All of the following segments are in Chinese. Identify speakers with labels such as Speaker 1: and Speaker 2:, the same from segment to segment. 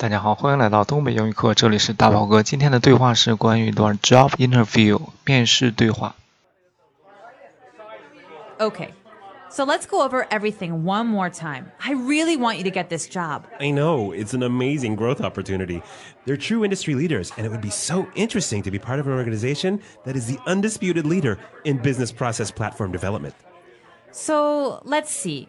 Speaker 1: 大家好，欢迎来到东北英语课，这里是大宝哥。今天的对话是关于一段 job interview 面试对话。
Speaker 2: Okay, so let's go over everything one more time. I really want you to get this job.
Speaker 3: I know, it's an amazing growth opportunity. They're true industry leaders, and it would be so interesting to be part of an organization that is the undisputed leader in business process platform development.
Speaker 2: So let's see.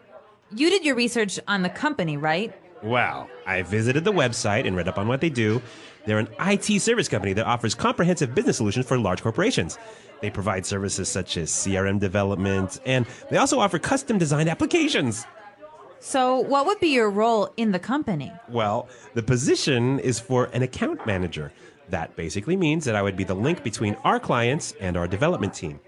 Speaker 2: You did your research on the company, right?
Speaker 3: Well, I visited the website and read up on what they do. They're an IT service company that offers comprehensive business solutions for large corporations. They provide services such as CRM development, and they also offer custom designed applications.
Speaker 2: So, what would be your role in the company?
Speaker 3: Well, the position is for an account manager. That basically means that I would be the link between our clients and our development team.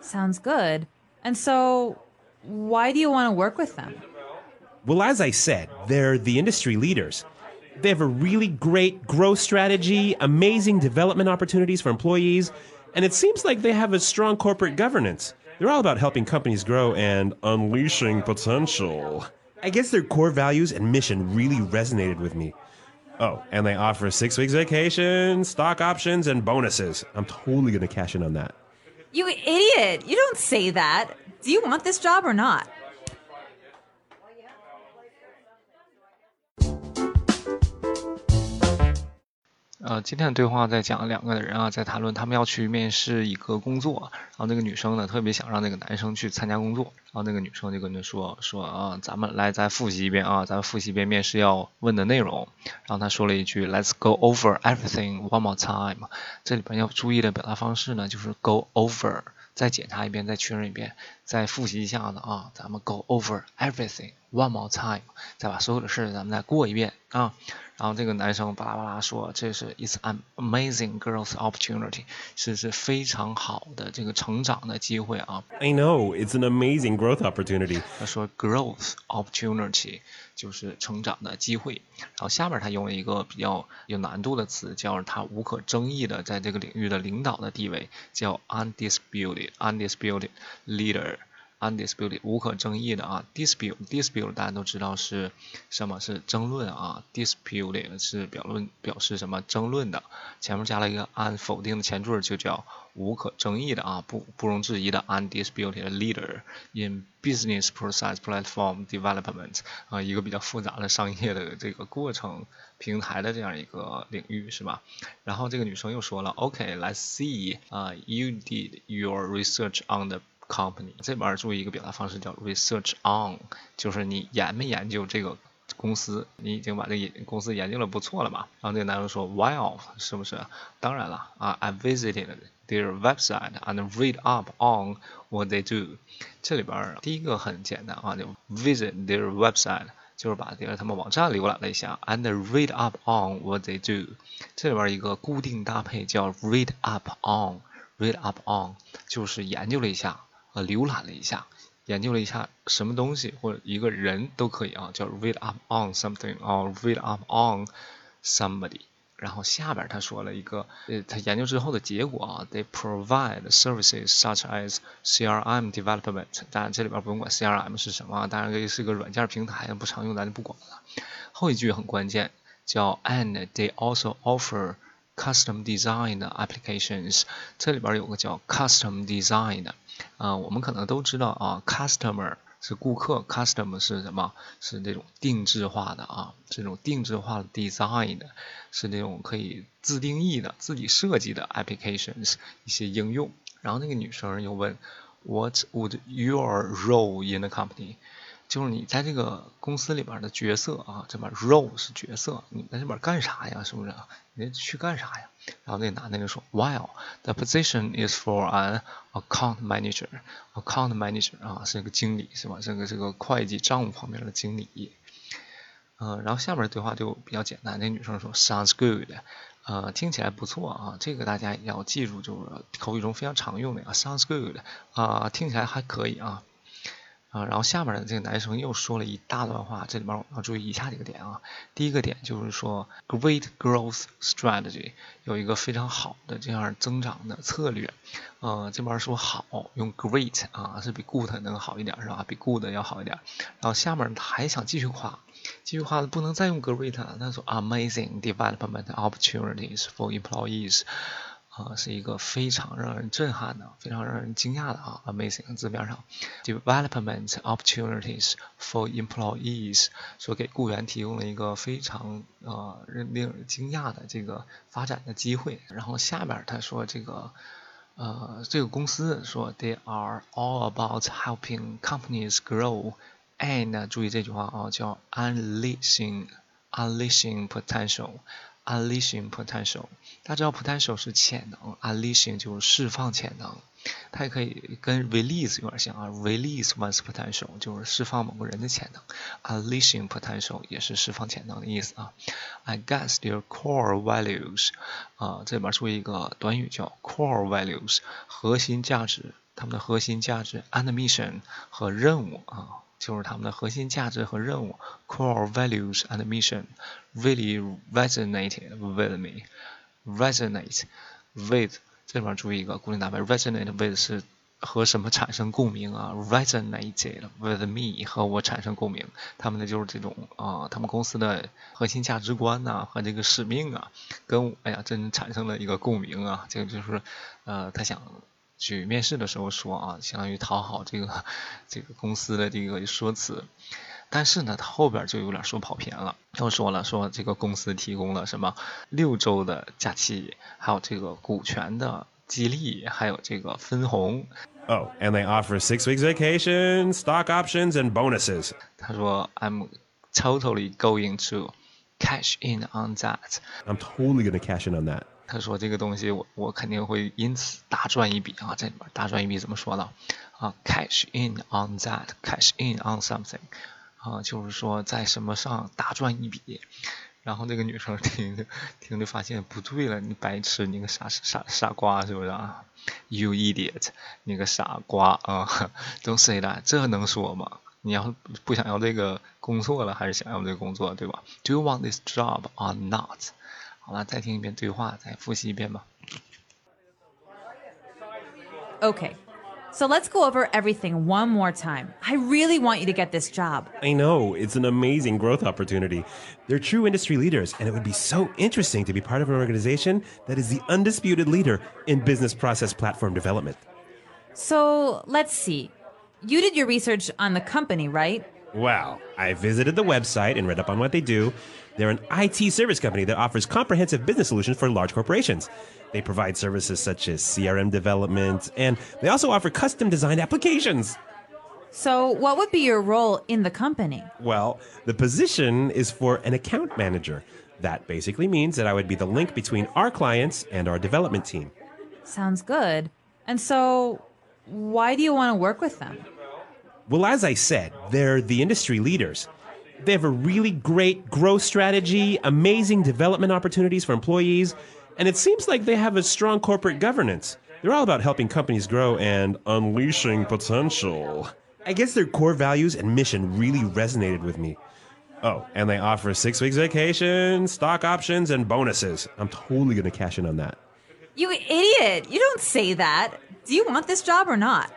Speaker 2: Sounds good. And so, why do you want to work with them?
Speaker 3: Well, as I said, they're the industry leaders. They have a really great growth strategy, amazing development opportunities for employees, and it seems like they have a strong corporate governance. They're all about helping companies grow and unleashing potential. I guess their core values and mission really resonated with me. Oh, and they offer six weeks vacation, stock options, and bonuses. I'm totally going to cash in on that.
Speaker 2: You idiot! You don't say that. Do you want this job or not?
Speaker 1: 呃，今天的对话在讲两个人啊，在谈论他们要去面试一个工作，然后那个女生呢特别想让那个男生去参加工作，然后那个女生就跟他说说啊，咱们来再复习一遍啊，咱们复习一遍面试要问的内容，然后他说了一句 Let's go over everything one more time。这里边要注意的表达方式呢，就是 go over，再检查一遍，再确认一遍，再复习一下子啊，咱们 go over everything one more time，再把所有的事咱们再过一遍啊。然后这个男生巴拉巴拉说：“这是 It's an amazing growth opportunity，是是非常好的这个成长的机会啊。
Speaker 3: I know, it's an amazing growth opportunity. ”
Speaker 1: 他说 growth opportunity 就是成长的机会。然后下面他用了一个比较有难度的词，叫他无可争议的在这个领域的领导的地位，叫 undisputed undisputed leader。Undisputed 无可争议的啊，dispute dispute 大家都知道是什么是争论啊，disputed 是表论表示什么争论的，前面加了一个 un 否定的前缀就叫无可争议的啊，不不容置疑的 undisputed leader in business process platform development 啊，一个比较复杂的商业的这个过程平台的这样一个领域是吧？然后这个女生又说了，OK，let's、see 啊、y o u did your research on the company 这边注意一个表达方式叫 research on，就是你研没研究这个公司，你已经把这公司研究的不错了嘛？然后这个男生说 Well，是不是？当然了啊，I visited their website and read up on what they do。这里边第一个很简单啊，就 visit their website。就是把这个他们网站浏览了一下，and read up on what they do。这里边一个固定搭配叫 read up on，read up on 就是研究了一下。呃，浏览了一下，研究了一下什么东西或者一个人都可以啊，叫 read up on something or read up on somebody。然后下边他说了一个，呃，他研究之后的结果啊，they provide services such as CRM development。当然这里边不用管 CRM 是什么，当然这是个软件平台，不常用咱就不管了。后一句很关键，叫 and they also offer custom design applications。这里边有个叫 custom design 的。啊、我们可能都知道啊，customer 是顾客，custom 是什么？是那种定制化的啊，这种定制化的 design 的，是那种可以自定义的、自己设计的 applications 一些应用。然后那个女生又问，What would your role in the company？就是你在这个公司里边的角色啊，这边 role 是角色，你在这边干啥呀？是不是？你去干啥呀？然后那男的就说，While the position is for an account manager，account manager 啊是个经理是吧？这个这个会计账务方面的经理。嗯、然后下面的对话就比较简单，那女生说 Sounds good，呃，听起来不错啊，这个大家也要记住，就是口语中非常常用的啊，Sounds good 啊、听起来还可以啊。啊，然后下面的这个男生又说了一大段话，这里面我要注意以下几个点啊。第一个点就是说，great growth strategy 有一个非常好的这样增长的策略。呃，这边说好用 great 啊，是比 good 能好一点是吧？比 good 要好一点。然后下面他还想继续夸这句话不能再用 great 了，他说 amazing development opportunities for employees。啊，是一个非常让人震撼的、非常让人惊讶的啊！Amazing 字面上，development opportunities for employees 说给雇员提供了一个非常呃令人惊讶的这个发展的机会。然后下面他说这个呃这个公司说 they are all about helping companies grow and 注意这句话啊，叫 unleashing unleashing potential。Unleashing potential，大家知道 potential 是潜能，unleashing 就是释放潜能，它也可以跟 release 有点像啊，release one's potential 就是释放某个人的潜能，unleashing potential 也是释放潜能的意思啊。I guess their core values，啊，这里边注意一个短语叫 core values，核心价值，他们的核心价值，and mission 和任务啊。就是他们的核心价值和任务，core values and mission really resonated with me. Resonate with 这里边注意一个固定搭配，resonate with 是和什么产生共鸣啊？resonated with me 和我产生共鸣，他们的就是这种啊，他们公司的核心价值观呐和这个使命啊，跟哎呀真产生了一个共鸣啊，这个就是呃他想。去面试的时候说啊，相当于讨好这个这个公司的这个说辞，但是呢，他后边就有点说跑偏了，又说了说这个公司提供了什么六周的假期，还有这个股权的激励，还有这个分红。
Speaker 3: Oh, and they offer six weeks vacation, stock options, and bonuses.
Speaker 1: 他说，I'm totally going to cash in on that.
Speaker 3: I'm totally going to cash in on that.
Speaker 1: 他说这个东西我我肯定会因此大赚一笔啊，这里面大赚一笔怎么说呢？啊，cash in on that，cash in on something，啊，就是说在什么上大赚一笔。然后那个女生听着听着发现不对了，你白痴，你个傻傻傻瓜是不是啊？You idiot，你个傻瓜啊！Don't say that，这能说吗？你要不想要这个工作了，还是想要这个工作，对吧？Do you want this job or not？好了，再听一遍对话，再复习一遍吧。
Speaker 2: Okay. So let's go over everything one more time. I really want you to get this job.
Speaker 3: I know, it's an amazing growth opportunity. They're true industry leaders, and it would be so interesting to be part of an organization that is the undisputed leader in business process platform development.
Speaker 2: So let's see. You did your research on the company, right?
Speaker 3: Well, I visited the website and read up on what they do. They're an IT service company that offers comprehensive business solutions for large corporations. They provide services such as CRM development, and they also offer custom designed applications.
Speaker 2: So, what would be your role in the company?
Speaker 3: Well, the position is for an account manager. That basically means that I would be the link between our clients and our development team.
Speaker 2: Sounds good. And so, why do you want to work with them?
Speaker 3: Well, as I said, they're the industry leaders. They have a really great growth strategy, amazing development opportunities for employees, and it seems like they have a strong corporate governance. They're all about helping companies grow and unleashing potential. I guess their core values and mission really resonated with me. Oh, and they offer six weeks vacation, stock options, and bonuses. I'm totally going to cash in on that.
Speaker 2: You idiot! You don't say that. Do you want this job or not?